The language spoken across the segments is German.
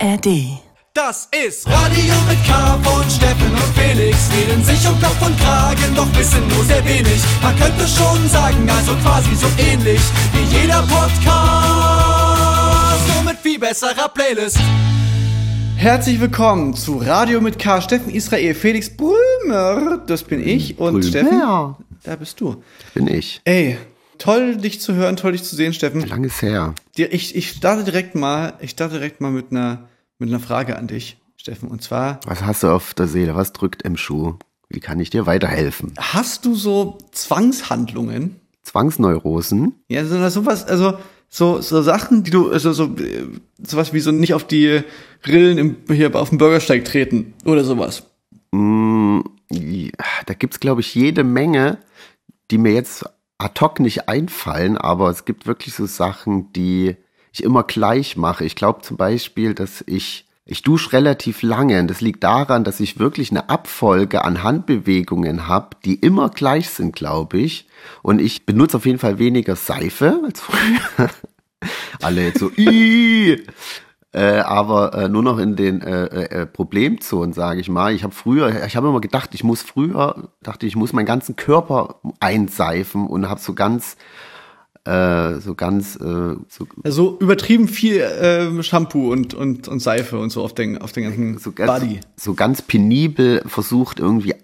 ARD. Das ist Radio mit K von Steffen und Felix. Reden sich um Kopf und Kragen, doch wissen nur sehr wenig. Man könnte schon sagen, also quasi so ähnlich wie jeder Podcast. Nur mit viel besserer Playlist. Herzlich willkommen zu Radio mit K. Steffen Israel, Felix Brümer, das bin ich. Und Brümer. Steffen, da bist du. Bin ich. Ey, toll dich zu hören, toll dich zu sehen, Steffen. Lang ist her. Dir- Ich, ich starte direkt mal, ich starte direkt mal mit einer, mit einer Frage an dich, Steffen. Und zwar, Was hast du auf der Seele? Was drückt im Schuh? Wie kann ich dir weiterhelfen? hast du so Zwangshandlungen? Zwangsneurosen? Ja, so sowas, also so, so Sachen, die du, also so, äh, sowas wie so nicht auf die Rillen im, hier auf dem Bürgersteig treten oder sowas. Mm, ja, da gibt's glaube ich, jede Menge, die mir jetzt ad hoc nicht einfallen, aber es gibt wirklich so Sachen, die ich immer gleich mache. Ich glaube zum Beispiel, dass ich ich dusche relativ lange und das liegt daran, dass ich wirklich eine Abfolge an Handbewegungen habe, die immer gleich sind, glaube ich. Und ich benutze auf jeden Fall weniger Seife als früher. Alle jetzt so, äh, aber äh, nur noch in den äh, äh, Problemzonen, sage ich mal. Ich habe früher, ich habe immer gedacht, ich muss früher, dachte ich, muss meinen ganzen Körper einseifen und habe so ganz, äh, so ganz, äh, so, Also übertrieben viel ähm, Shampoo und, und, und Seife und so auf den, auf den ganzen so ganz, Body. so ganz penibel versucht irgendwie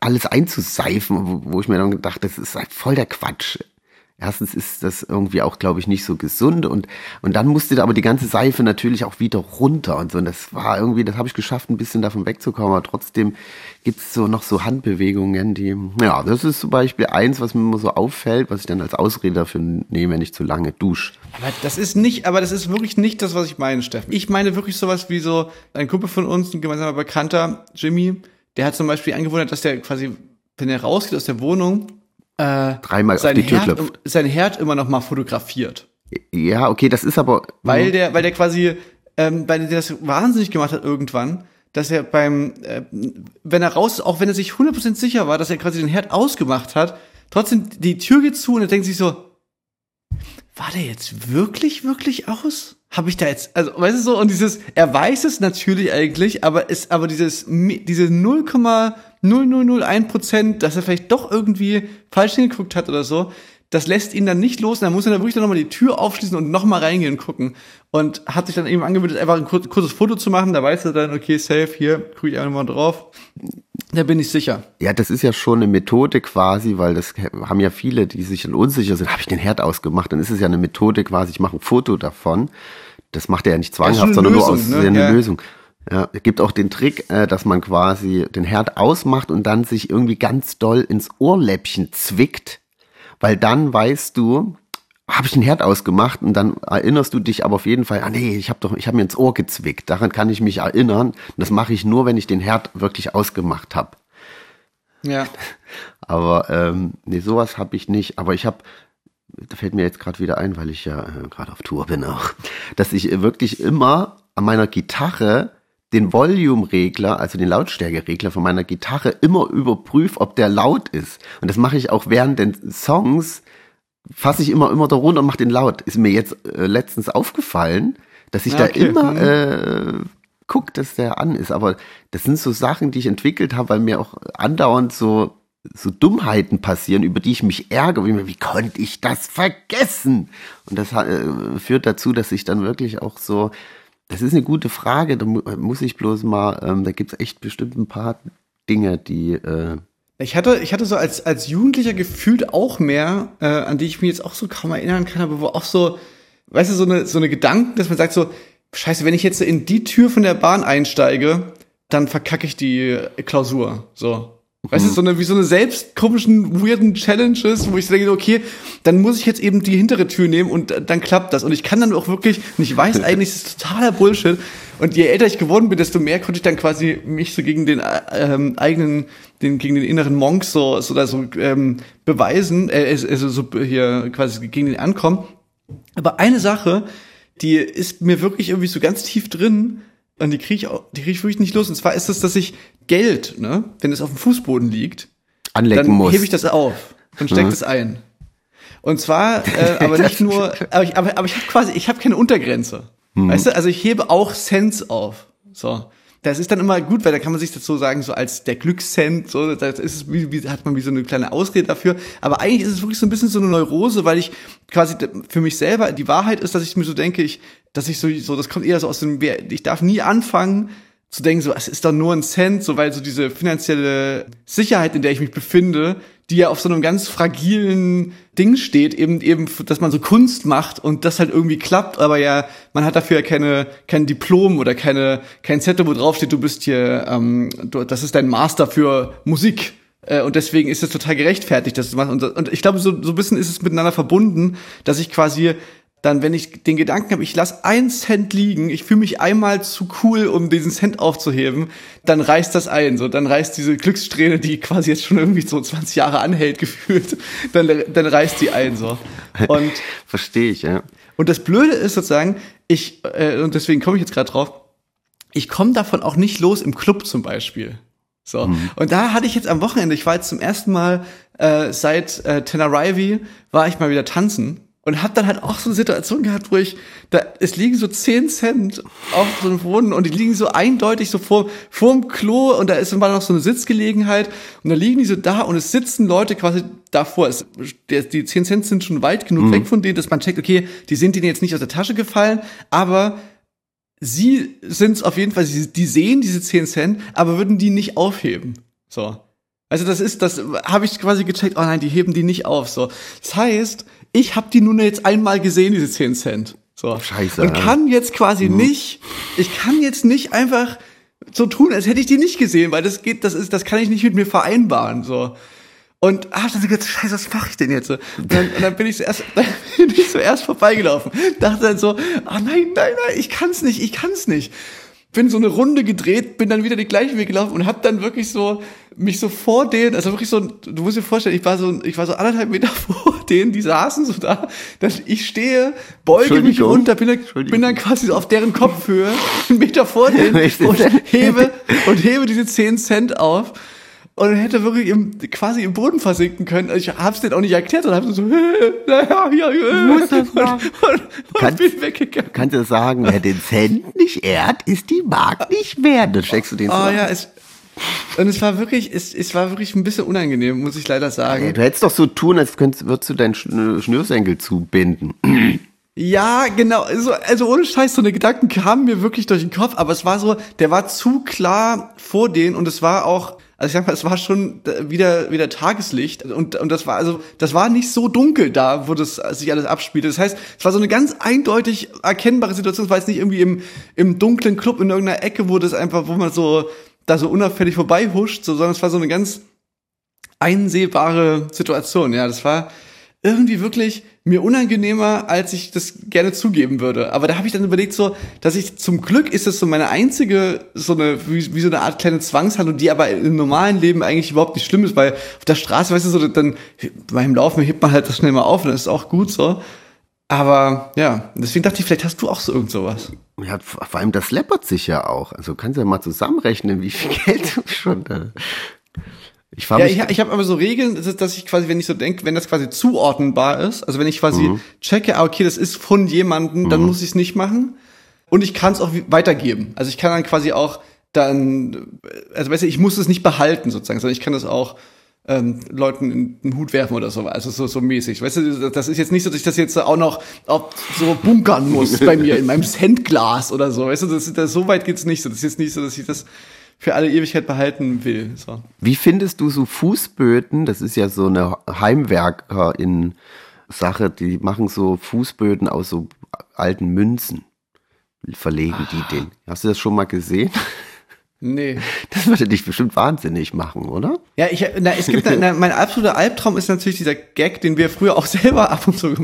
alles einzuseifen, wo, wo ich mir dann gedacht, das ist halt voll der Quatsch. Erstens ist das irgendwie auch, glaube ich, nicht so gesund und, und dann musste aber die ganze Seife natürlich auch wieder runter und so. Und das war irgendwie, das habe ich geschafft, ein bisschen davon wegzukommen, aber trotzdem gibt's so noch so Handbewegungen, die, ja, das ist zum Beispiel eins, was mir immer so auffällt, was ich dann als Ausrede dafür nehme, wenn ich zu lange dusche. Das ist nicht, aber das ist wirklich nicht das, was ich meine, Steffen. Ich meine wirklich sowas wie so ein Kumpel von uns, ein gemeinsamer Bekannter, Jimmy, der hat zum Beispiel angewundert, dass der quasi, wenn er rausgeht aus der Wohnung, äh, Dreimal auf die Tür Herd, klopft. sein Herd immer noch mal fotografiert. Ja, okay, das ist aber, Weil der, weil der quasi, ähm, weil der das wahnsinnig gemacht hat irgendwann, dass er beim, äh, wenn er raus auch wenn er sich 100% sicher war, dass er quasi den Herd ausgemacht hat, trotzdem die Tür geht zu und er denkt sich so, war der jetzt wirklich, wirklich aus? Habe ich da jetzt, also weißt du so, und dieses, er weiß es natürlich eigentlich, aber ist, aber dieses, diese 0,0001 Prozent, dass er vielleicht doch irgendwie falsch hingeguckt hat oder so, das lässt ihn dann nicht los und dann muss er dann wirklich dann nochmal die Tür aufschließen und nochmal reingehen und gucken. Und hat sich dann eben angewöhnt, einfach ein kur- kurzes Foto zu machen, da weiß er dann, okay, safe, hier, gucke ich einfach mal drauf. Da bin ich sicher. Ja, das ist ja schon eine Methode quasi, weil das haben ja viele, die sich dann unsicher sind, habe ich den Herd ausgemacht, dann ist es ja eine Methode quasi, ich mache ein Foto davon. Das macht er ja nicht zwanghaft, sondern nur Lösung, aus ne? eine Ja. Lösung. Ja, es gibt auch den Trick, äh, dass man quasi den Herd ausmacht und dann sich irgendwie ganz doll ins Ohrläppchen zwickt, weil dann weißt du, habe ich den Herd ausgemacht und dann erinnerst du dich aber auf jeden Fall, ah nee, ich habe doch, ich habe mir ins Ohr gezwickt. Daran kann ich mich erinnern. Und das mache ich nur, wenn ich den Herd wirklich ausgemacht habe. Ja. Aber ähm, nee, sowas habe ich nicht. Aber ich habe, da fällt mir jetzt gerade wieder ein, weil ich ja äh, gerade auf Tour bin auch, dass ich wirklich immer an meiner Gitarre den Volume-Regler, also den Lautstärkeregler von meiner Gitarre immer überprüfe, ob der laut ist. Und das mache ich auch während den Songs, fasse ich immer immer darunter und mache den laut. Ist mir jetzt äh, letztens aufgefallen, dass ich Ah, da okay. immer Mhm. äh, guck, dass der an ist. Aber das sind so Sachen, die ich entwickelt habe, weil mir auch andauernd so so Dummheiten passieren, über die ich mich ärgere. Wie, wie konnte ich das vergessen? Und das äh, führt dazu, dass ich dann wirklich auch so, das ist eine gute Frage, da mu muss ich bloß mal, ähm, da gibt's echt bestimmt ein paar Dinge, die, äh, Ich hatte, ich hatte so als, als Jugendlicher gefühlt auch mehr, äh, an die ich mich jetzt auch so kaum erinnern kann, aber wo auch so, weißt du, so eine, so eine Gedanken, dass man sagt so, scheiße, wenn ich jetzt in die Tür von der Bahn einsteige, dann verkacke ich die Klausur, so. Weißt du, so eine, wie so eine selbst komischen, weirden Challenges, wo ich denke, okay, dann muss ich jetzt eben die hintere Tür nehmen und dann klappt das. Und ich kann dann auch wirklich, und ich weiß eigentlich, das ist totaler Bullshit. Und je älter ich geworden bin, desto mehr konnte ich dann quasi mich so gegen den äh, ähm, eigenen, den, gegen den inneren Monk so, so, da so ähm, beweisen, äh, also so hier quasi gegen den ankommen. Aber eine Sache, die ist mir wirklich irgendwie so ganz tief drin und die kriege ich auch, die kriege ich wirklich nicht los. Und zwar ist es, dass ich Geld, ne, wenn es auf dem Fußboden liegt, anlecken dann muss. hebe ich das auf und stecke Mhm. das ein. Und zwar, äh, aber nicht nur, aber ich, aber, aber ich habe quasi, ich habe keine Untergrenze. Weißt du, also ich hebe auch Cents auf. So. Das ist dann immer gut, weil da kann man sich das so sagen, so als der Glückscent, so, das ist es wie, wie, hat man wie so eine kleine Ausrede dafür. Aber eigentlich ist es wirklich so ein bisschen so eine Neurose, weil ich quasi für mich selber, die Wahrheit ist, dass ich mir so denke, ich, dass ich so, so, das kommt eher so aus dem, ich darf nie anfangen, zu denken, so, es ist doch nur ein Cent, so, weil so diese finanzielle Sicherheit, in der ich mich befinde, die ja auf so einem ganz fragilen Ding steht, eben, eben, dass man so Kunst macht und das halt irgendwie klappt, aber ja, man hat dafür ja keine, kein Diplom oder keine, kein Zettel, wo drauf steht, du bist hier, ähm, du, das ist dein Master für Musik. Äh, und deswegen ist es total gerechtfertigt, dass du machst. Und, und ich glaube, so, so ein bisschen ist es miteinander verbunden, dass ich quasi dann, wenn ich den Gedanken habe, ich lasse einen Cent liegen, ich fühle mich einmal zu cool, um diesen Cent aufzuheben, dann reißt das ein. So, dann reißt diese Glückssträhne, die quasi jetzt schon irgendwie so 20 Jahre anhält, gefühlt, dann, dann reißt die ein. So. Und verstehe ich, ja. Und das Blöde ist sozusagen, ich, äh, und deswegen komme ich jetzt gerade drauf, ich komme davon auch nicht los im Club zum Beispiel. So. Mhm. Und da hatte ich jetzt am Wochenende, ich war jetzt zum ersten Mal äh, seit äh, Tenerife, war ich mal wieder tanzen und hab dann halt auch so eine Situation gehabt, wo ich, da, es liegen so 10 Cent auf so einem Boden und die liegen so eindeutig so vor, vorm Klo und da ist immer noch so eine Sitzgelegenheit und da liegen die so da und es sitzen Leute quasi davor. Es, die 10 Cent sind schon weit genug mhm. weg von denen, dass man checkt, okay, die sind denen jetzt nicht aus der Tasche gefallen, aber sie sind auf jeden Fall, die sehen diese 10 Cent, aber würden die nicht aufheben. So. Also das ist, das habe ich quasi gecheckt, oh nein, die heben die nicht auf. So. Das heißt, ich habe die nun jetzt einmal gesehen, diese 10 Cent. So. Scheiße. Und kann jetzt quasi mhm. nicht, ich kann jetzt nicht einfach so tun, als hätte ich die nicht gesehen, weil das geht, das ist, das kann ich nicht mit mir vereinbaren. So. Und ah, dann gedacht, scheiße, was mache ich denn jetzt? Und dann, und dann bin ich zuerst, dann bin ich zuerst vorbeigelaufen. Dachte dann so, ah nein, nein, nein, ich kann's nicht, ich kann's nicht bin so eine Runde gedreht, bin dann wieder den gleichen Weg gelaufen und hab dann wirklich so mich so vor denen, also wirklich so, du musst dir vorstellen, ich war so, ich war so anderthalb Meter vor denen, die saßen so da, dass ich stehe, beuge mich runter, bin dann, bin dann quasi so auf deren Kopfhöhe, einen Meter vor denen und hebe und hebe diese 10 Cent auf und hätte wirklich im, quasi im Boden versinken können. Ich hab's denen auch nicht erklärt und hab so, naja, ja, ja, muss das machen. Und, und, und kannst, bin weggegangen. Kannst du sagen, wer den Cent nicht ehrt, ist die Mark nicht wert. Dann steckst du den so. Oh ja, es, und es war wirklich, es, es war wirklich ein bisschen unangenehm, muss ich leider sagen. Ja, du hättest doch so tun, als könntest, würdest du deinen Schnürsenkel zubinden. Ja, genau. Also, also ohne Scheiß, so eine Gedanken kamen mir wirklich durch den Kopf, aber es war so, der war zu klar vor denen und es war auch, also ich sag mal, es war schon wieder, wieder Tageslicht und, und das war, also, das war nicht so dunkel da, wo das sich alles abspielte. Das heißt, es war so eine ganz eindeutig erkennbare Situation. Es war jetzt nicht irgendwie im, im dunklen Club in irgendeiner Ecke, wo das einfach, wo man so, da so unauffällig vorbeihuscht, so, sondern es war so eine ganz einsehbare Situation. Ja, das war irgendwie wirklich, mir unangenehmer, als ich das gerne zugeben würde. Aber da habe ich dann überlegt, so, dass ich zum Glück ist das so meine einzige, so eine, wie, wie so eine Art kleine Zwangshandlung, die aber im normalen Leben eigentlich überhaupt nicht schlimm ist, weil auf der Straße, weißt du, so, dann beim Laufen hebt man halt das schnell mal auf und das ist auch gut so. Aber ja, deswegen dachte ich, vielleicht hast du auch so irgend sowas. Ja, vor allem das läppert sich ja auch. Also kannst du ja mal zusammenrechnen, wie viel Geld du schon da ich, ja, ich, ich habe aber so Regeln, dass ich quasi, wenn ich so denke, wenn das quasi zuordnenbar ist, also wenn ich quasi mhm. checke, ah, okay, das ist von jemandem, dann mhm. muss ich es nicht machen. Und ich kann es auch weitergeben. Also ich kann dann quasi auch dann, also weißt du, ich muss es nicht behalten sozusagen, sondern ich kann das auch ähm, Leuten in den Hut werfen oder so, also so, so mäßig. Weißt du, das ist jetzt nicht so, dass ich das jetzt auch noch auch so bunkern muss bei mir in meinem Centglas oder so. Weißt du, das, das, so weit geht's nicht so. Das ist jetzt nicht so, dass ich das für alle Ewigkeit behalten will. So. Wie findest du so Fußböden? Das ist ja so eine Heimwerker in Sache, die machen so Fußböden aus so alten Münzen. Verlegen die den. Hast du das schon mal gesehen? Nee. Das würde dich bestimmt wahnsinnig machen, oder? Ja, ich, na, es gibt, na, mein absoluter Albtraum ist natürlich dieser Gag, den wir früher auch selber ab und zu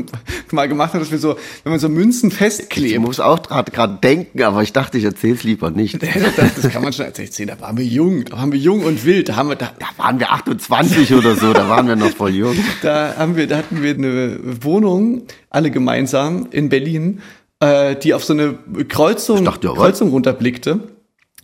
mal gemacht haben, dass wir so, wenn man so Münzen festklebt. Ich muss auch gerade denken, aber ich dachte, ich erzähl's lieber nicht. Das, das kann man schon erzählen. Da waren wir jung, da waren wir jung und wild, da haben wir, da, da waren wir 28 oder so, da waren wir noch voll jung. Da haben wir, da hatten wir eine Wohnung, alle gemeinsam in Berlin, äh, die auf so eine Kreuzung, dachte, Kreuzung runterblickte.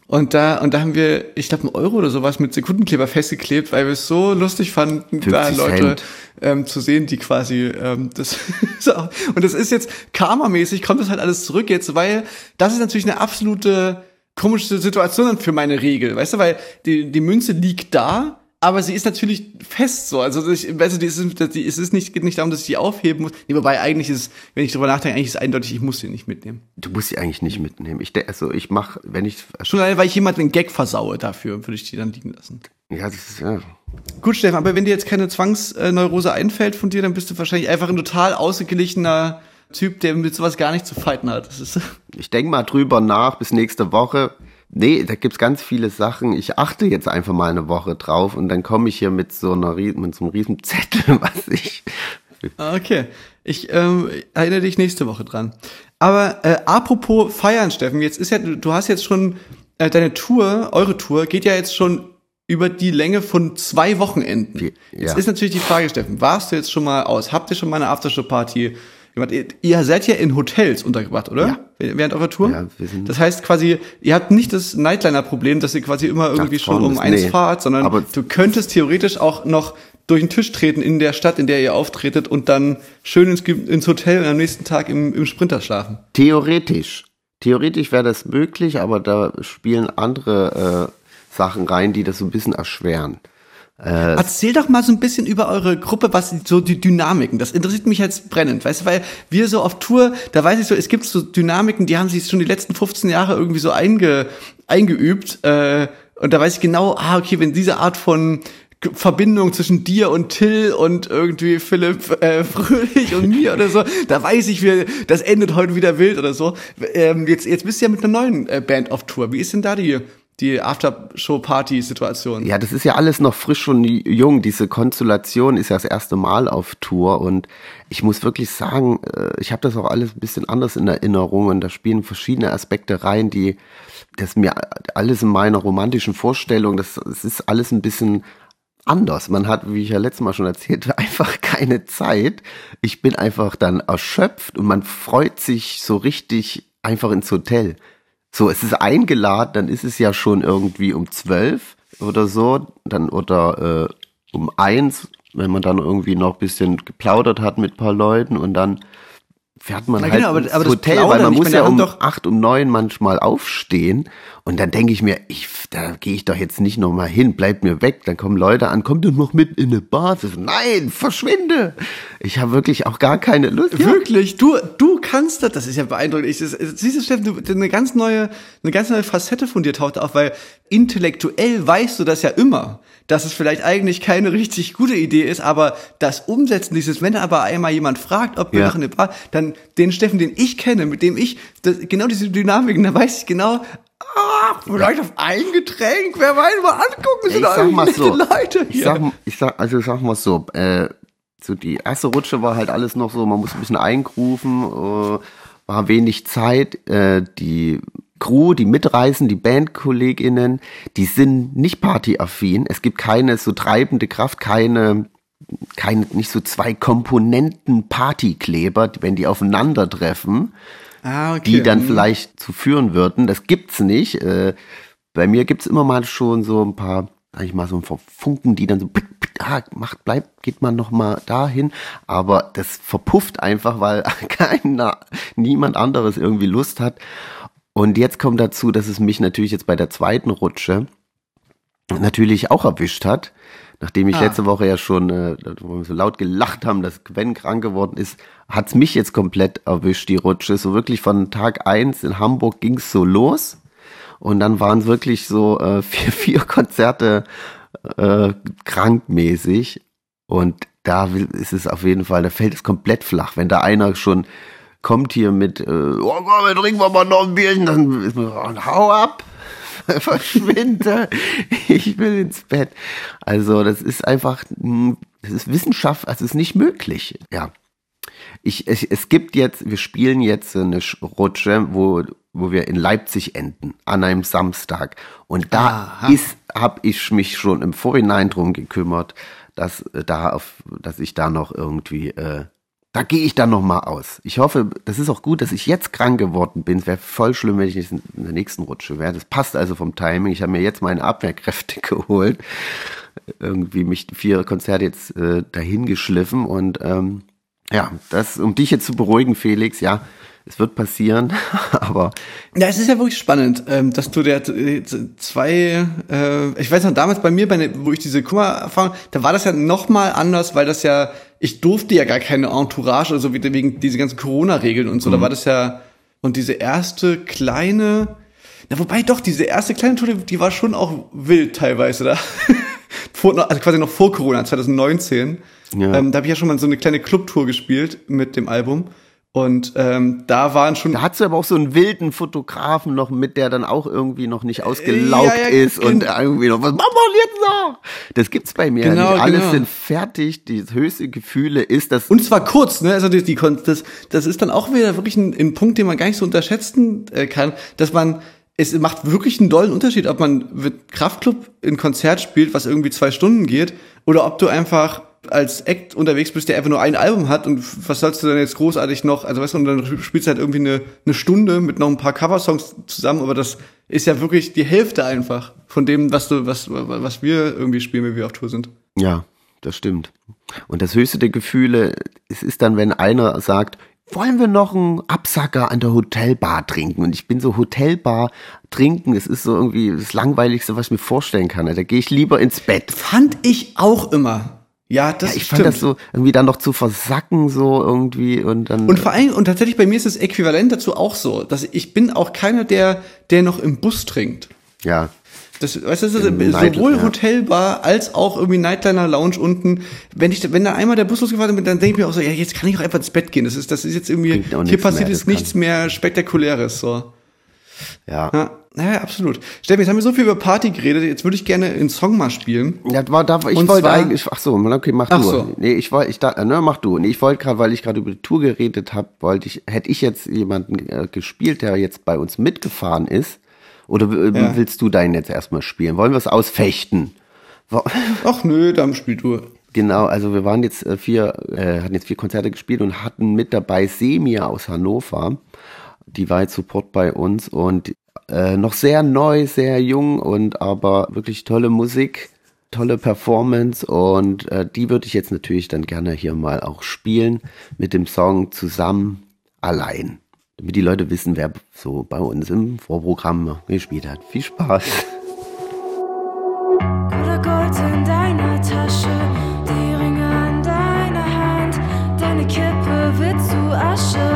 Und da, und da haben wir, ich glaube, einen Euro oder sowas mit Sekundenkleber festgeklebt, weil wir es so lustig fanden, da 50 Leute ähm, zu sehen, die quasi ähm, das so, und das ist jetzt karmamäßig, kommt das halt alles zurück jetzt, weil das ist natürlich eine absolute komische Situation für meine Regel, weißt du, weil die, die Münze liegt da, aber sie ist natürlich fest so. Also ich, weißt du, die ist, die, es ist nicht, geht nicht darum, dass ich die aufheben muss. Nee, wobei eigentlich ist, wenn ich drüber nachdenke, eigentlich ist es eindeutig, ich muss sie nicht mitnehmen. Du musst sie eigentlich nicht mitnehmen. Ich, also ich mache, wenn ich, Schon allein, weil ich jemand den Gag versaue dafür, würde ich die dann liegen lassen. ja, das ist, ja, Gut, Stefan, aber wenn dir jetzt keine Zwangsneurose einfällt von dir, dann bist du wahrscheinlich einfach ein total ausgeglichener Typ, der mit sowas gar nicht zu fighten hat. Ich denke mal drüber nach bis nächste Woche. Nee, da gibt's ganz viele Sachen. Ich achte jetzt einfach mal eine Woche drauf und dann komme ich hier mit so einer mit so einem riesen Zettel, was ich. Ah, okay. Ich ähm, erinnere dich nächste Woche dran. Aber äh, apropos feiern, Steffen, jetzt ist ja, du hast jetzt schon äh, deine Tour, eure Tour, geht ja jetzt schon über die Länge von zwei Wochenenden. Die- Jetzt ja. ist natürlich die Frage, Steffen, warst du jetzt schon mal aus? Habt ihr schon mal eine Aftershow-Party? Ihr, ihr seid ja in Hotels untergebracht, oder? Ja. Während eurer Tour? Ja, wir sind- das heißt quasi, ihr habt nicht das Nightliner-Problem, dass ihr quasi immer irgendwie schon um eins nee. fahrt, sondern Aber- du könntest theoretisch auch noch durch den Tisch treten in der Stadt, in der ihr auftretet und dann schön ins, ins Hotel und am nächsten Tag im, im Sprinter schlafen. Theoretisch. Theoretisch wäre das möglich, aber da spielen andere äh, Sachen rein, die das so ein bisschen erschweren. Erzähl doch mal so ein bisschen über eure Gruppe, was so die Dynamiken, das interessiert mich jetzt brennend, weißt du, weil wir so auf Tour, da weiß ich so, es gibt so Dynamiken, die haben sich schon die letzten 15 Jahre irgendwie so einge, eingeübt äh, und da weiß ich genau, ah, okay, wenn diese Art von Verbindung zwischen dir und Till und irgendwie Philipp äh, Fröhlich und mir oder so, da weiß ich, wir, das endet heute wieder wild oder so. Ähm, jetzt, jetzt bist du ja mit einer neuen äh, Band auf Tour. Wie ist denn da die, die Aftershow-Party-Situation? Ja, das ist ja alles noch frisch und jung. Diese Konstellation ist ja das erste Mal auf Tour und ich muss wirklich sagen, äh, ich habe das auch alles ein bisschen anders in Erinnerung und da spielen verschiedene Aspekte rein, die das mir alles in meiner romantischen Vorstellung, das, das ist alles ein bisschen anders. Man hat, wie ich ja letztes Mal schon erzählt, einfach keine Zeit. Ich bin einfach dann erschöpft und man freut sich so richtig einfach ins Hotel. So, es ist eingeladen, dann ist es ja schon irgendwie um zwölf oder so, dann oder äh, um eins, wenn man dann irgendwie noch bisschen geplaudert hat mit paar Leuten und dann fährt man Na halt genau, aber- ins aber Hotel, weil man muss ja um doch- acht, um neun manchmal aufstehen und dann denke ich mir, ich, da gehe ich doch jetzt nicht noch mal hin, bleib mir weg. Dann kommen Leute an, komm doch noch mit in eine Bar. So, Nein, verschwinde. Ich habe wirklich auch gar keine Lust. Ja, Wirklich, du, du kannst das, das ist ja beeindruckend. Ich, das, siehst du, Steffen, du, eine ganz neue, eine ganz neue Facette von dir taucht auf, weil intellektuell weißt du das ja immer, dass es vielleicht eigentlich keine richtig gute Idee ist, aber das Umsetzen dieses, wenn aber einmal jemand fragt, ob wir Ja. noch eine Bar, dann den Steffen, den ich kenne, mit dem ich, das, genau diese Dynamiken, da weiß ich genau, ah, vielleicht auf ein Getränk, wer weiß, mal angucken, ich sind da sag mal so. Leute Ich hier. sag, ich sag, also ich sag mal so, äh, so die erste Rutsche war halt alles noch so, man muss ein bisschen eingrufen, äh, war wenig Zeit, äh, die Crew, die mitreisen, die BandkollegInnen, die sind nicht partyaffin. Es gibt keine so treibende Kraft, keine, keine, nicht so zwei Komponenten Partykleber, wenn die aufeinandertreffen, ah, okay. die dann Mhm. vielleicht zu führen würden. Das gibt's nicht. Äh, bei mir gibt's immer mal schon so ein paar, sag ich mal, so ein paar Funken, die dann so, ah, macht, bleibt, geht man noch mal dahin. Aber das verpufft einfach, weil keiner, niemand anderes irgendwie Lust hat. Und jetzt kommt dazu, dass es mich natürlich jetzt bei der zweiten Rutsche natürlich auch erwischt hat. Nachdem ich Ah. letzte Woche ja schon äh, so laut gelacht haben, dass Gwen krank geworden ist, hat's mich jetzt komplett erwischt, die Rutsche. So wirklich von Tag eins in Hamburg ging's so los. Und dann waren es wirklich so äh, vier, vier Konzerte äh, krankmäßig. Und da ist es auf jeden Fall, da fällt es komplett flach. Wenn da einer schon kommt hier mit, äh, oh komm, trinken wir mal noch ein Bierchen, dann so, hau ab, verschwinde, ich will ins Bett. Also das ist einfach, mh, das ist Wissenschaft, also es ist nicht möglich, ja. Ich, es, es gibt jetzt, wir spielen jetzt eine Sch- Rutsche, wo, wo wir in Leipzig enden, an einem Samstag. Und da habe ich mich schon im Vorhinein drum gekümmert, dass äh, da auf, dass ich da noch irgendwie äh, da gehe ich dann noch mal aus. Ich hoffe, das ist auch gut, dass ich jetzt krank geworden bin. Es wäre voll schlimm, wenn ich jetzt in der nächsten Rutsche wäre. Das passt also vom Timing. Ich habe mir jetzt meine Abwehrkräfte geholt. Irgendwie mich vier Konzerte jetzt äh, dahin geschliffen und ähm, ja, das, um dich jetzt zu beruhigen, Felix, ja, es wird passieren, aber. Ja, es ist ja wirklich spannend, ähm, dass du der äh, zwei, äh, ich weiß noch, damals bei mir, ne, wo ich diese Kummer-Erfahrung, da war das ja noch mal anders, weil das ja, ich durfte ja gar keine Entourage, also wegen diese ganzen Corona-Regeln und so, mhm. da war das ja, und diese erste kleine, na, wobei doch, diese erste kleine Tour, die war schon auch wild teilweise, da. vor, also quasi noch vor Corona, 2019. Ja. Ähm, da habe ich ja schon mal so eine kleine Clubtour gespielt mit dem Album. Und ähm, da waren schon. Da hat sie aber auch so einen wilden Fotografen noch mit, der dann auch irgendwie noch nicht ausgelaugt ja, ja, ist und irgendwie noch, was machen wir jetzt noch? Das gibt's bei mir genau, nicht. Alles genau. sind fertig. Die höchste Gefühle ist das. Und zwar kurz, ne? Also die, die das, das ist dann auch wieder wirklich ein, ein Punkt, den man gar nicht so unterschätzen äh, kann, dass man es macht wirklich einen dollen Unterschied, ob man mit Kraftclub ein Konzert spielt, was irgendwie zwei Stunden geht, oder ob du einfach als Act unterwegs bist, der einfach nur ein Album hat und was sollst du denn jetzt großartig noch, also weißt du, und dann spielst du halt irgendwie eine, eine Stunde mit noch ein paar Coversongs zusammen, aber das ist ja wirklich die Hälfte einfach von dem, was du, was, was wir irgendwie spielen, wenn wir auf Tour sind. Ja, das stimmt. Und das höchste der Gefühle, es ist dann, wenn einer sagt, wollen wir noch einen Absacker an der Hotelbar trinken? Und ich bin so Hotelbar trinken, es ist so irgendwie das Langweiligste, was ich mir vorstellen kann. Da gehe ich lieber ins Bett. Fand ich auch immer. Ja, das ja, ich stimmt. fand das so irgendwie dann noch zu versacken so irgendwie und dann und vor allem und tatsächlich bei mir ist das Äquivalent dazu auch so, dass ich bin auch keiner der der noch im Bus trinkt. Ja. Das, weißt du, das ist sowohl ja. Hotelbar als auch irgendwie Nightliner Lounge unten. Wenn ich, wenn da einmal der Bus losgefahren ist, dann denke ich mir auch so, ja, jetzt kann ich auch einfach ins Bett gehen. Das ist, das ist jetzt irgendwie, hier passiert jetzt nichts mehr Spektakuläres, so. Ja. ja. Ja, absolut. Steffi, jetzt haben wir so viel über Party geredet, jetzt würde ich gerne einen Song mal spielen. Ja, war da, ich wollte eigentlich, ach so, okay, mach ach du. So. Nee, ich wollte, ich da, ne, mach du. Nee, ich wollte gerade, weil ich gerade über die Tour geredet habe, wollte ich, hätte ich jetzt jemanden äh, gespielt, der jetzt bei uns mitgefahren ist, oder ja. willst du deinen jetzt erstmal spielen? Wollen wir es ausfechten? Ach nö, dann spiel du. Genau, also wir waren jetzt äh, vier, äh, hatten jetzt vier Konzerte gespielt und hatten mit dabei Semia aus Hannover. Die war jetzt Support bei uns und äh, noch sehr neu, sehr jung und aber wirklich tolle Musik, tolle Performance und äh, die würde ich jetzt natürlich dann gerne hier mal auch spielen mit dem Song zusammen allein damit die Leute wissen, wer so bei uns im Vorprogramm gespielt hat. Viel Spaß. Oder Gold in deiner Tasche, die Ringe an deiner Hand, deine Kippe wird zu Asche.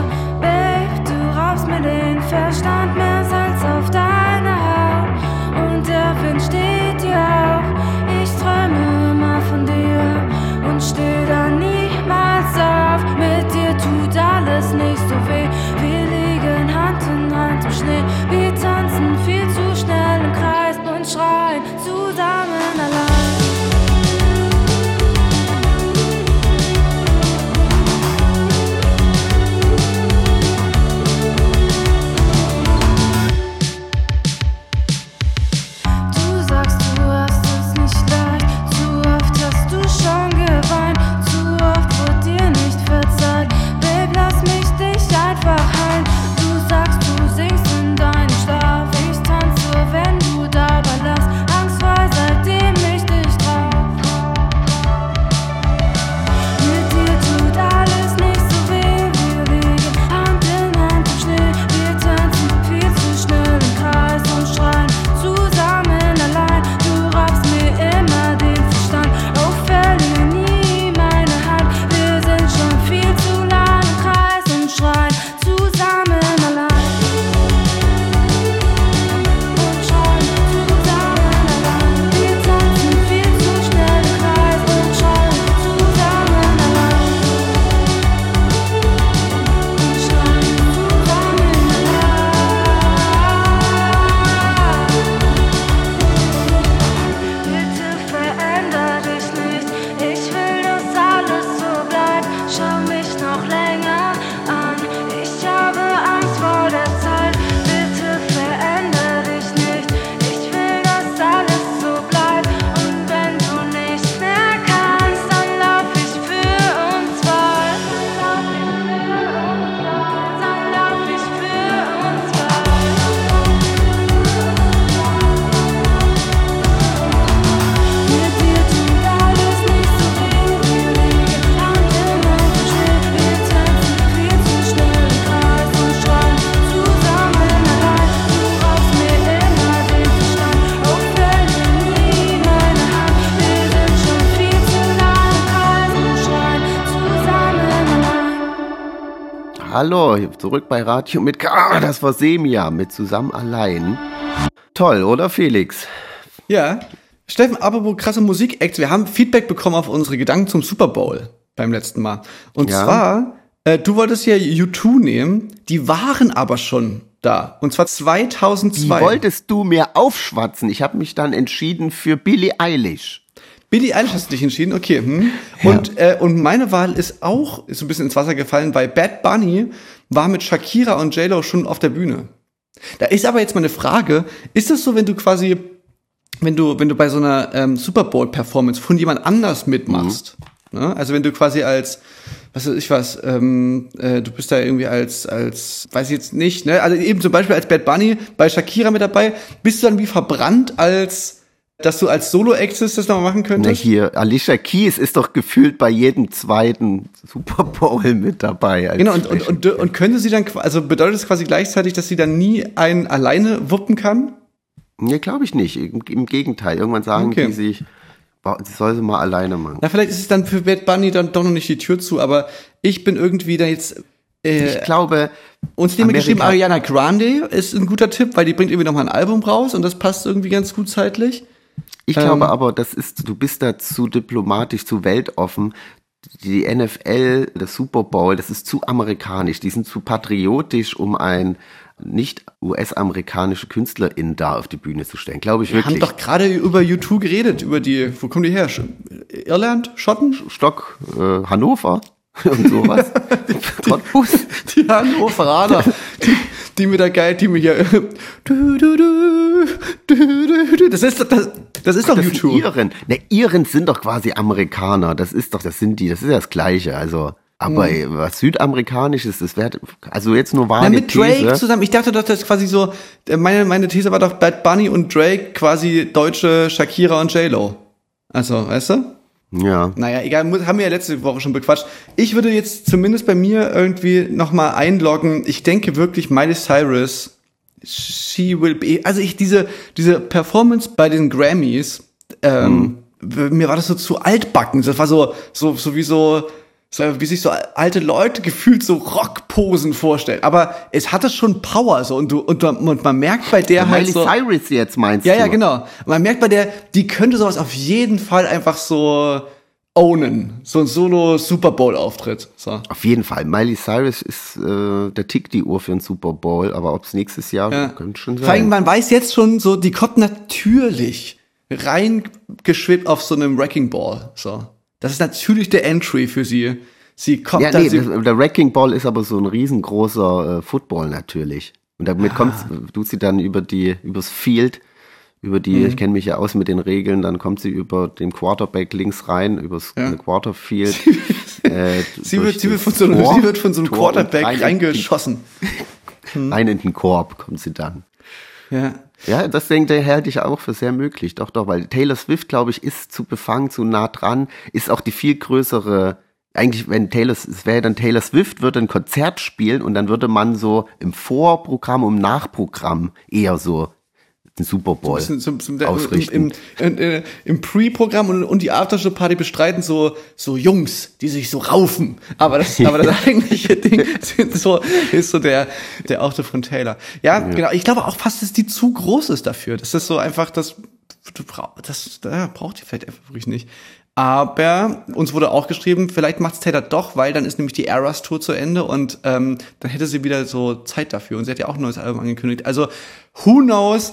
Hallo, zurück bei Radio mit K. Ah, das war Semia mit Zusammen allein. Toll, oder Felix? Ja. Steffen, apropos krasse Musik-Acts, wir haben Feedback bekommen auf unsere Gedanken zum Super Bowl beim letzten Mal. Und Ja. zwar, äh, du wolltest ja U2 nehmen, die waren aber schon da. Und zwar Die 2002. wolltest du mir aufschwatzen. Ich habe mich dann entschieden für Billie Eilish. Billie Eilish hast du dich entschieden, okay. Hm. Und, äh, und meine Wahl ist auch ist so ein bisschen ins Wasser gefallen, weil Bad Bunny war mit Shakira und J-Lo schon auf der Bühne. Da ist aber jetzt mal eine Frage, ist das so, wenn du quasi, wenn du, wenn du bei so einer ähm, Super Bowl-Performance von jemand anders mitmachst, ne? also wenn du quasi als, was weiß ich was, ähm, äh, du bist da irgendwie als, als, weiß ich jetzt nicht, ne? also eben zum Beispiel als Bad Bunny bei Shakira mit dabei, bist du dann wie verbrannt als, dass du als Solo-Act das nochmal machen Na könntest? hier, Alicia Keys ist doch gefühlt bei jedem zweiten Super Bowl mit dabei. Genau, und, und, und, und könnte sie dann, also bedeutet es quasi gleichzeitig, dass sie dann nie einen alleine wuppen kann? Nee, glaube ich nicht. Im, Im Gegenteil. Irgendwann sagen Okay. die sich, sie soll sie mal alleine machen. Na, vielleicht ist es dann für Bad Bunny dann doch noch nicht die Tür zu, aber ich bin irgendwie da jetzt. Äh, Ich glaube, uns nehmen geschrieben, Ariana Grande ist ein guter Tipp, weil die bringt irgendwie noch mal ein Album raus und das passt irgendwie ganz gut zeitlich. Ich Ähm. glaube aber, das ist, du bist da zu diplomatisch, zu weltoffen. Die NFL, das Super Bowl, das ist zu amerikanisch. Die sind zu patriotisch, um ein nicht US-amerikanische Künstlerin da auf die Bühne zu stellen. Glaube ich Wir haben wirklich. doch gerade über U2 geredet, über die, wo kommen die her? Irland? Schotten? Stock, äh, Hannover und sowas. Cottbus. Die Hannoveraner, die, die mit der geil, die mit hier. Das ist das, das ist doch Das sind U2. Iren. Ne, Iren sind doch quasi Amerikaner. Das ist doch, das sind die, das ist ja das Gleiche. Also, aber was Südamerikanisches, das wäre, also jetzt nur. Na, vage mit Drake These. zusammen. Ich dachte doch, das ist quasi so, äh, meine, meine These war doch Bad Bunny und Drake quasi deutsche Shakira und J-Lo. Also, weißt du? Ja. Naja, egal, haben wir ja letzte Woche schon bequatscht. Ich würde jetzt zumindest bei mir irgendwie nochmal einloggen. Ich denke wirklich, Miley Cyrus, she will be, also ich, diese, diese Performance bei den Grammys, ähm, w- mir war das so zu altbacken. Das war so, so, so wie so, so wie sich so alte Leute gefühlt so Rockposen vorstellen. Aber es hatte schon Power, so, und du, und, und man merkt bei der halt Miley so. Cyrus jetzt meinst Ja, du? ja, genau. Man merkt bei der, die könnte sowas auf jeden Fall einfach so ownen. So ein Solo-Super Bowl-Auftritt. So. Auf jeden Fall. Miley Cyrus ist äh, der Tick die Uhr für einen Super Bowl, aber ob es nächstes Jahr Ja. könnte schon Vor allem, sein. man weiß jetzt schon so, die kommt natürlich reingeschwebt auf so einem Wrecking Ball. So. Das ist natürlich der Entry für sie. Sie kommt Ja, da, nee, das, der Wrecking Ball ist aber so ein riesengroßer äh, Football natürlich. Und damit kommt, Ah. tut sie dann über die, übers Field, über die, Mhm. ich kenne mich ja aus mit den Regeln, dann kommt sie über den Quarterback links rein, übers Ja. Quarterfield. äh, sie, wird, sie, wird von so einem, Tor, sie wird von so einem Tor Quarterback rein in- reingeschossen. Rein in den Korb kommt sie dann. Ja. Ja, das denke ich, halte ich auch für sehr möglich. Doch, doch, weil Taylor Swift, glaube ich, ist zu befangen, zu nah dran, ist auch die viel größere, eigentlich, wenn Taylor, es wäre dann Taylor Swift, würde ein Konzert spielen und dann würde man so im Vorprogramm und im Nachprogramm eher so den Super Bowl Zum, zum, zum, ausrichten. Im, im, äh, im Pre-Programm und, und die Aftershow-Party bestreiten so, so Jungs, die sich so raufen. Aber das, aber das eigentliche Ding sind so, ist so der, der Auftritt von Taylor. Ja, genau. Ich glaube auch fast, dass die zu groß ist dafür. Das ist so einfach, das, du brauch, das, ja, braucht die vielleicht einfach wirklich nicht. Aber uns wurde auch geschrieben, vielleicht macht's Taylor doch, weil dann ist nämlich die Eras Tour zu Ende und ähm, dann hätte sie wieder so Zeit dafür. Und sie hat ja auch ein neues Album angekündigt. Also, who knows?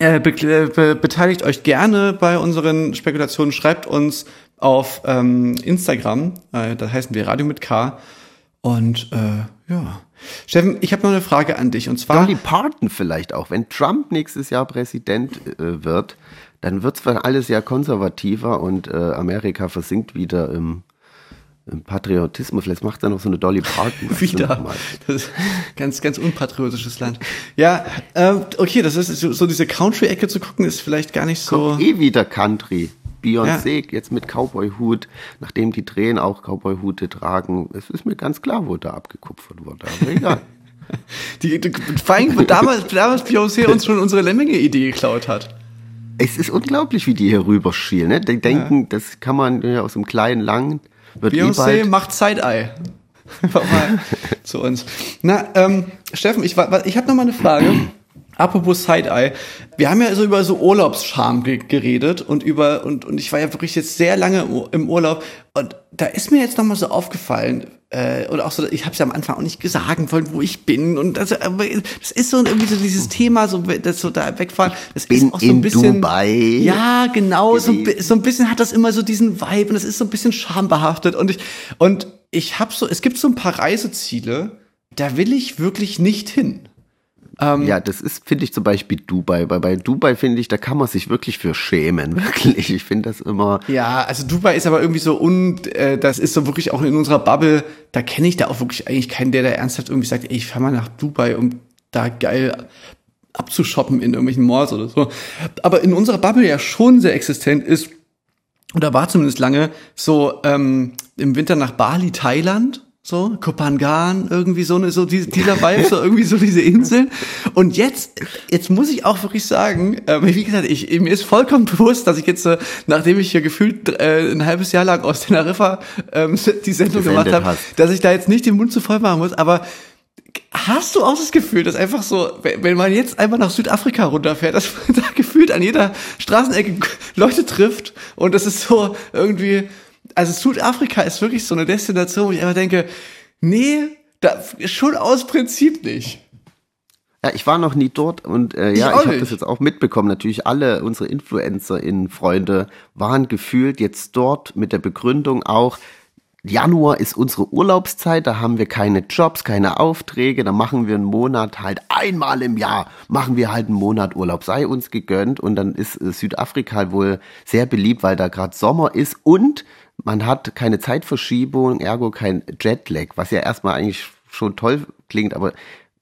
Äh, be be beteiligt euch gerne bei unseren Spekulationen. Schreibt uns auf ähm, Instagram, äh, da heißen wir Radio mit K. Und äh, ja. Steffen, ich habe noch eine Frage an dich. Und zwar. Dolly Parton vielleicht auch. Wenn Trump nächstes Jahr Präsident äh, wird, dann wird's dann alles ja konservativer und äh, Amerika versinkt wieder im Patriotismus. Vielleicht macht er noch so eine Dolly Parton. wieder. Das ist ganz, ganz unpatriotisches Land. Ja, ähm, okay, das ist so, diese Country-Ecke zu gucken, ist vielleicht gar nicht so. Kommt eh wieder Country. Beyoncé jetzt mit Cowboy-Hut, nachdem die Tränen auch Cowboy-Hute tragen. Es ist mir ganz klar, wo da abgekupfert wurde. Aber egal. Die, die, vor allem, damals, damals Beyoncé uns schon unsere Lemminge-Idee geklaut hat. es ist unglaublich, wie die hier rüberschielen. Ne? Die denken, das kann man ja aus einem kleinen Lang. Wird eh Beyoncé bald, macht Side-Eye. Einfach mal zu uns. Na, ähm, Steffen, ich, ich habe noch mal eine Frage. Apropos Side-Eye. Wir haben ja so über so Urlaubsscham ge geredet und über, und, und ich war ja wirklich jetzt sehr lange im Ur- im Urlaub und da ist mir jetzt noch mal so aufgefallen, äh, und auch so, ich habe es ja am Anfang auch nicht gesagt wollen, wo ich bin und das, das ist so irgendwie so dieses Thema, so das so da wegfahren, das Bin ist auch so ein in bisschen, Dubai. ja genau, so, so ein bisschen hat das immer so diesen Vibe und das ist so ein bisschen schambehaftet und ich und ich habe so, es gibt so ein paar Reiseziele, da will ich wirklich nicht hin. Ähm, Ja, das ist, finde ich zum Beispiel Dubai. Bei, bei Dubai finde ich, da kann man sich wirklich für schämen. Wirklich. Ich finde das immer. Ja, also Dubai ist aber irgendwie so und äh, das ist so wirklich auch in unserer Bubble, da kenne ich da auch wirklich eigentlich keinen, der da ernsthaft irgendwie sagt, ey, ich fahr mal nach Dubai, um da geil abzushoppen in irgendwelchen Malls oder so. Aber in unserer Bubble ja schon sehr existent ist, oder war zumindest lange, so ähm, im Winter nach Bali, Thailand, so, Kopangan, irgendwie so, eine, so die, dieser Vibe, so irgendwie so diese Inseln. Und jetzt, jetzt muss ich auch wirklich sagen, ähm, wie gesagt, ich, mir ist vollkommen bewusst, dass ich jetzt, äh, nachdem ich hier gefühlt äh, ein halbes Jahr lang aus Teneriffa ähm, die Sendung gemacht habe, dass ich da jetzt nicht den Mund zu voll machen muss, aber Hast du auch das Gefühl, dass einfach so, wenn wenn man jetzt einmal nach Südafrika runterfährt, dass man da gefühlt an jeder Straßenecke Leute trifft und das ist so irgendwie, also Südafrika ist wirklich so eine Destination, wo ich einfach denke, nee, da schon aus Prinzip nicht. Ja, ich war noch nie dort und äh, Ich ja, auch ich habe das jetzt auch mitbekommen. Natürlich alle unsere InfluencerInnen-Freunde waren gefühlt jetzt dort mit der Begründung auch, Januar ist unsere Urlaubszeit, da haben wir keine Jobs, keine Aufträge, da machen wir einen Monat halt einmal im Jahr, machen wir halt einen Monat Urlaub, sei uns gegönnt und dann ist äh, Südafrika wohl sehr beliebt, weil da gerade Sommer ist und man hat keine Zeitverschiebung, ergo kein Jetlag, was ja erstmal eigentlich schon toll klingt, aber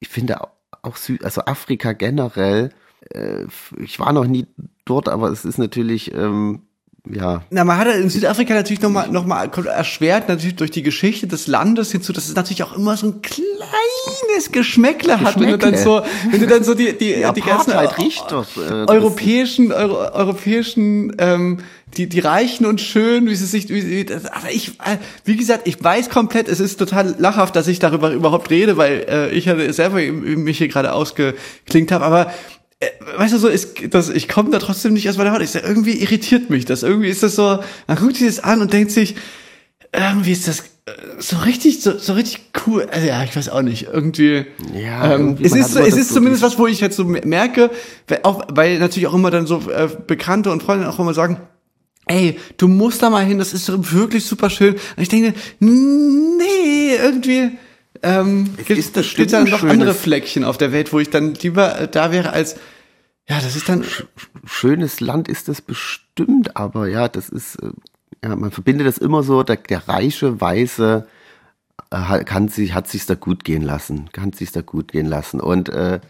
ich finde auch- Süd, also Afrika generell, äh, ich war noch nie dort, aber es ist natürlich, ähm, ja, Na, man hat ja in Südafrika natürlich nochmal noch mal erschwert, natürlich durch die Geschichte des Landes hinzu, dass es natürlich auch immer so ein kleines Geschmäckle hat, wenn du dann so, wenn du dann so die, die, die ganzen riecht doch. Äh, das europäischen, Euro, europäischen, ähm, die, die Reichen und schön, wie sie sich, wie, wie, das, aber ich, äh, wie gesagt, ich weiß komplett, es ist total lachhaft, dass ich darüber überhaupt rede, weil äh, ich ja selber mich hier gerade ausgeklingt habe, aber äh, weißt du so, ist, das, ich komme da trotzdem nicht aus meiner Haut. Ich sag, irgendwie irritiert mich das. Irgendwie ist das so, man guckt sich das an und denkt sich, irgendwie ist das äh, so richtig, so, so richtig cool. Also ja, ich weiß auch nicht. Irgendwie. Ja, ähm, irgendwie, es ist, so, es ist zumindest was, wo ich jetzt so merke, weil, auch, weil natürlich auch immer dann so äh, Bekannte und Freunde auch immer sagen, ey, du musst da mal hin, das ist wirklich super schön. Und ich denke, nee, irgendwie ähm, gibt es dann noch schönes- andere Fleckchen auf der Welt, wo ich dann lieber äh, da wäre als, ja, das ist dann, schönes Land ist das bestimmt, aber ja, das ist, äh, ja, man verbindet das immer so, der, der reiche Weiße äh, hat- kann sich, hat sich's da gut gehen lassen, kann sich's da gut gehen lassen und äh,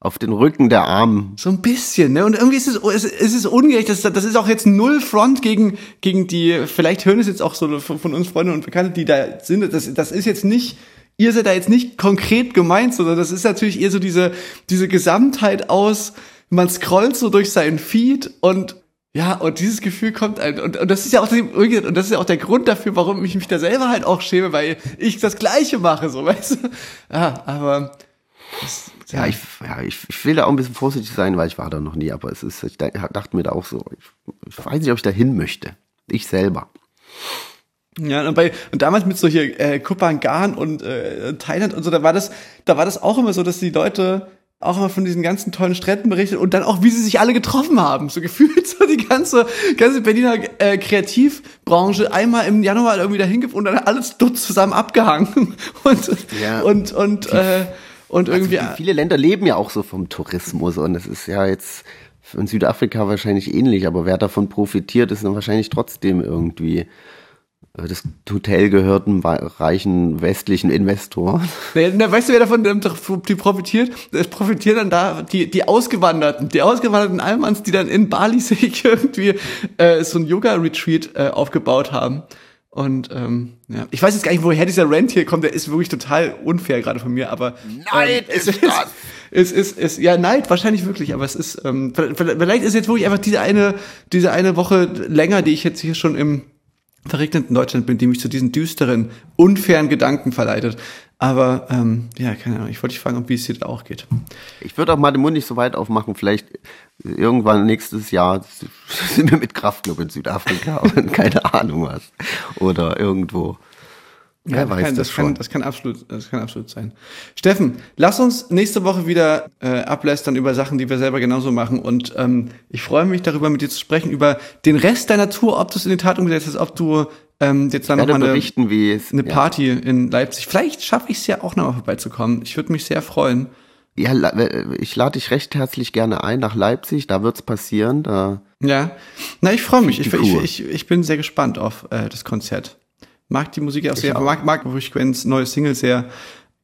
auf den Rücken der Armen. So ein bisschen, ne? Und irgendwie ist es, es, es ist ungerecht. Das, das ist auch jetzt null Front gegen, gegen die, vielleicht hören es jetzt auch so von, von uns Freunde und Bekannte, die da sind. Das, das ist jetzt nicht, ihr seid da jetzt nicht konkret gemeint, sondern das ist natürlich eher so diese, diese Gesamtheit aus, man scrollt so durch seinen Feed und ja, und dieses Gefühl kommt ein, und, und das ist ja auch und das ist ja auch der Grund dafür, warum ich mich da selber halt auch schäme, weil ich das Gleiche mache, so, weißt du? Ja, aber, das, Ja, ich, ja ich, ich will da auch ein bisschen vorsichtig sein, weil ich war da noch nie, aber es ist, ich da- dachte mir da auch so, ich, ich weiß nicht, ob ich da hin möchte. Ich selber. Ja, und, bei, und damals mit so hier äh, Kupangan und äh, Thailand und so, da war das, da war das auch immer so, dass die Leute auch immer von diesen ganzen tollen Stränden berichtet und dann auch, wie sie sich alle getroffen haben. So gefühlt so die ganze, ganze Berliner äh, Kreativbranche einmal im Januar irgendwie dahin und dann alles dort zusammen abgehangen. Und, Ja. und, und, äh, und irgendwie. Also viele Länder leben ja auch so vom Tourismus und es ist ja jetzt in Südafrika wahrscheinlich ähnlich, aber wer davon profitiert, ist dann wahrscheinlich trotzdem irgendwie das Hotel gehört einem reichen westlichen Investor. Na, weißt du, wer davon ähm, die profitiert? Es profitieren dann da die, die Ausgewanderten, die ausgewanderten Almans, die dann in Bali sich irgendwie äh, so ein Yoga-Retreat äh, aufgebaut haben. Und ähm, ja, ich weiß jetzt gar nicht, woher dieser Rant hier kommt. Der ist wirklich total unfair gerade von mir, aber Neid es ist das. Es ist, es, ja, Neid wahrscheinlich wirklich, aber es ist, ähm, vielleicht vielleicht ist jetzt wirklich einfach diese eine, diese eine Woche länger, die ich jetzt hier schon im verregneten Deutschland bin, die mich zu diesen düsteren, unfairen Gedanken verleitet. Aber ähm, ja, keine Ahnung, ich wollte dich fragen, wie es dir auch geht. Ich würde auch mal den Mund nicht so weit aufmachen. Vielleicht irgendwann nächstes Jahr sind wir mit Kraftclub in Südafrika und keine Ahnung was. Oder irgendwo. Wer Ja, weiß kann, das, das, schon. kann, das kann absolut, das kann absolut sein. Steffen, lass uns nächste Woche wieder äh, ablästern über Sachen, die wir selber genauso machen. Und ähm, ich freue mich darüber, mit dir zu sprechen über den Rest deiner Tour, ob du es in die Tat umgesetzt hast, ob du ähm, jetzt dann nochmal eine, eine ja. Party in Leipzig. Vielleicht schaffe ich es ja auch nochmal vorbeizukommen. Ich würde mich sehr freuen. Ja, äh, ich lade dich recht herzlich gerne ein nach Leipzig. Da wird's passieren. Da Ja, na, ich freue mich. Ich, ich, ich, ich bin sehr gespannt auf äh, das Konzert. Mag die Musik auch sehr, auch. mag, mag Frequenz, neue Single sehr.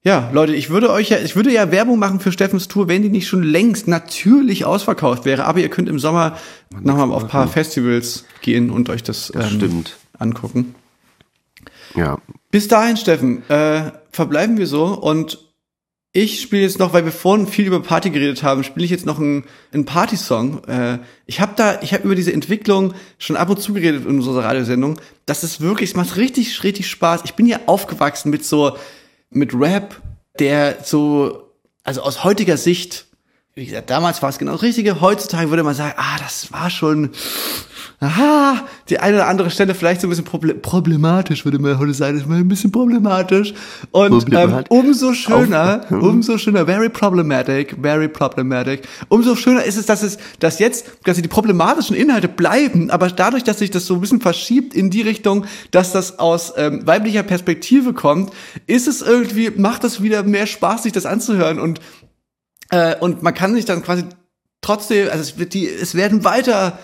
Ja, Leute, ich würde euch ja, ich würde ja Werbung machen für Steffens Tour, wenn die nicht schon längst natürlich ausverkauft wäre. Aber ihr könnt im Sommer nochmal auf ein paar Festivals gehen und euch das, ähm, stimmt. angucken. Ja. Bis dahin, Steffen, äh, verbleiben wir so und ich spiele jetzt noch, weil wir vorhin viel über Party geredet haben, spiele ich jetzt noch einen, einen Party-Song. Äh, ich habe da, ich habe über diese Entwicklung schon ab und zu geredet in unserer Radiosendung. Das ist wirklich, es macht richtig, richtig Spaß. Ich bin ja aufgewachsen mit so, mit Rap, der so, also aus heutiger Sicht, wie gesagt, damals war es genau das Richtige. Heutzutage würde man sagen, ah, das war schon, aha, die eine oder andere Stelle vielleicht so ein bisschen proble problematisch, würde man heute sagen, das ist mal ein bisschen problematisch. Und ähm, umso schöner, Auf- umso schöner, very problematic, very problematic. Umso schöner ist es, dass es, dass jetzt, dass die problematischen Inhalte bleiben, aber dadurch, dass sich das so ein bisschen verschiebt in die Richtung, dass das aus ähm, weiblicher Perspektive kommt, ist es irgendwie, macht es wieder mehr Spaß, sich das anzuhören und äh, und man kann sich dann quasi trotzdem, also es wird die, es werden weiter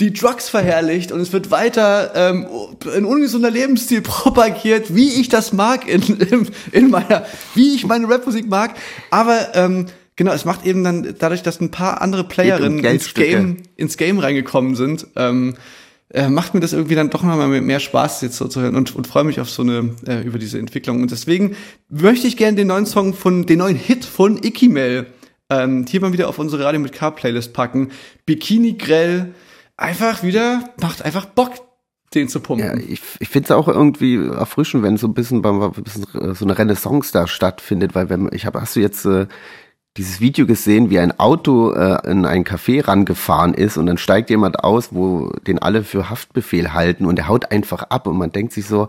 die Drugs verherrlicht und es wird weiter ähm, ein ungesunder Lebensstil propagiert, wie ich das mag in, in, in meiner, wie ich meine Rapmusik mag. Aber ähm, genau, es macht eben dann dadurch, dass ein paar andere Playerinnen ins. Game, ins Game reingekommen sind, ähm, äh, macht mir das irgendwie dann doch nochmal mehr Spaß jetzt so zu hören und, und freue mich auf so eine, äh, über diese Entwicklung. Und deswegen möchte ich gerne den neuen Song von, den neuen Hit von Ikimel ähm, hier mal wieder auf unsere Radio mit K Playlist packen. Bikini Grell, einfach wieder, macht einfach Bock, den zu pumpen. Ja, ich, ich finde es auch irgendwie erfrischend, wenn so ein bisschen, ein bisschen äh, so eine Renaissance da stattfindet, weil wenn ich habe, hast du jetzt äh, dieses Video gesehen, wie ein Auto äh, in ein Café rangefahren ist und dann steigt jemand aus, wo den alle für Haftbefehl halten und der haut einfach ab und man denkt sich so,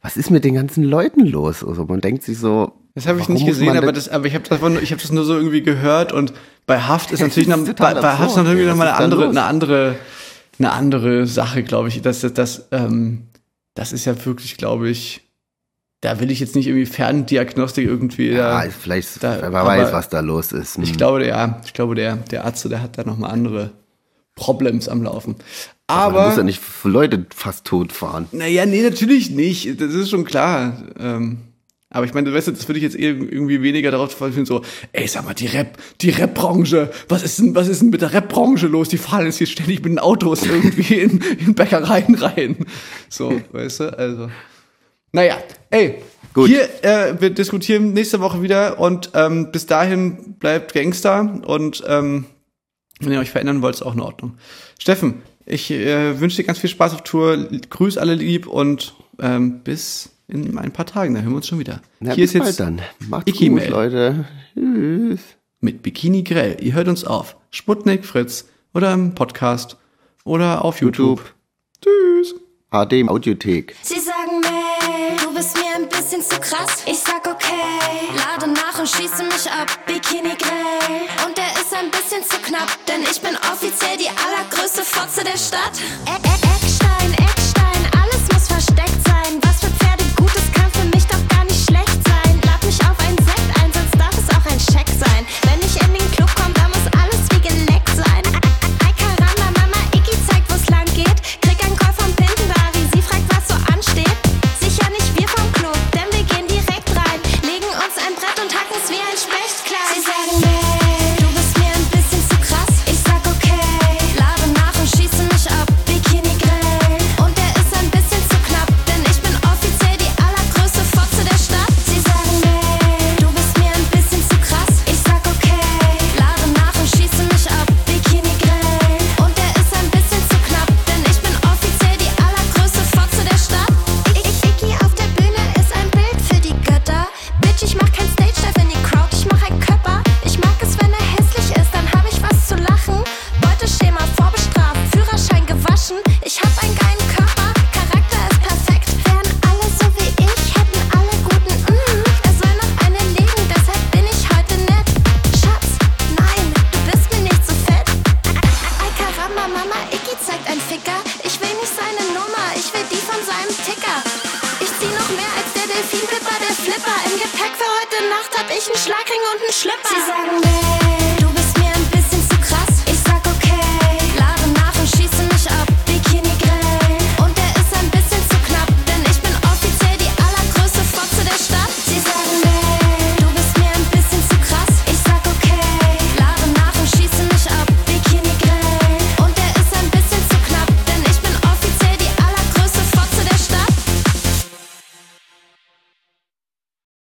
was ist mit den ganzen Leuten los? Also man denkt sich so, Das habe ich nicht gesehen, aber das, aber ich habe das, nur- ich habe das nur so irgendwie gehört und bei Haft ist natürlich noch, bei, bei Haft ist natürlich ey. noch mal Was eine andere, los? eine andere, eine andere Sache, glaube ich. Das, das, das, ähm, das ist ja wirklich, glaube ich, da will ich jetzt nicht irgendwie Ferndiagnostik irgendwie. ja, da, vielleicht, da- wer weiß, aber was da los ist. Ich Hm. glaube, der, ich glaube, der, der Arzt, der hat da noch mal andere Problems am Laufen. man Aber muss ja nicht für Leute fast tot fahren. naja, nee, natürlich nicht. Das ist schon klar. Ähm, aber ich meine, du weißt, das würde ich jetzt irgendwie weniger darauf verfallen, so, ey, sag mal, die Rap, die Rap-Branche, was ist denn, was ist denn mit der Rap-Branche los? Die fahren jetzt hier ständig mit den Autos irgendwie in, in Bäckereien rein. So, weißt du, also. Naja, ey, Gut. hier, äh, wir diskutieren nächste Woche wieder und ähm, bis dahin bleibt Gangster und ähm, wenn ihr euch verändern wollt, ist auch in Ordnung. Steffen, ich äh, wünsche dir ganz viel Spaß auf Tour. Grüß alle lieb und ähm, bis in ein paar Tagen. Da hören wir uns schon wieder. Na, Hier bis ist jetzt bald dann. Macht's Iki gut, Mail. Leute. Tschüss. mit Bikini Grell. Ihr hört uns auf Sputnik, Fritz oder im Podcast oder auf YouTube. YouTube. Tschüss. HD Audiothek. Sie sagen, nee, du bist mir ein bisschen zu krass. Ich sag okay, lade nach und schieße mich ab. Bikini Grell. Und der ist ein bisschen zu knapp, denn ich bin offiziell die allergrößte Fotze der Stadt. E e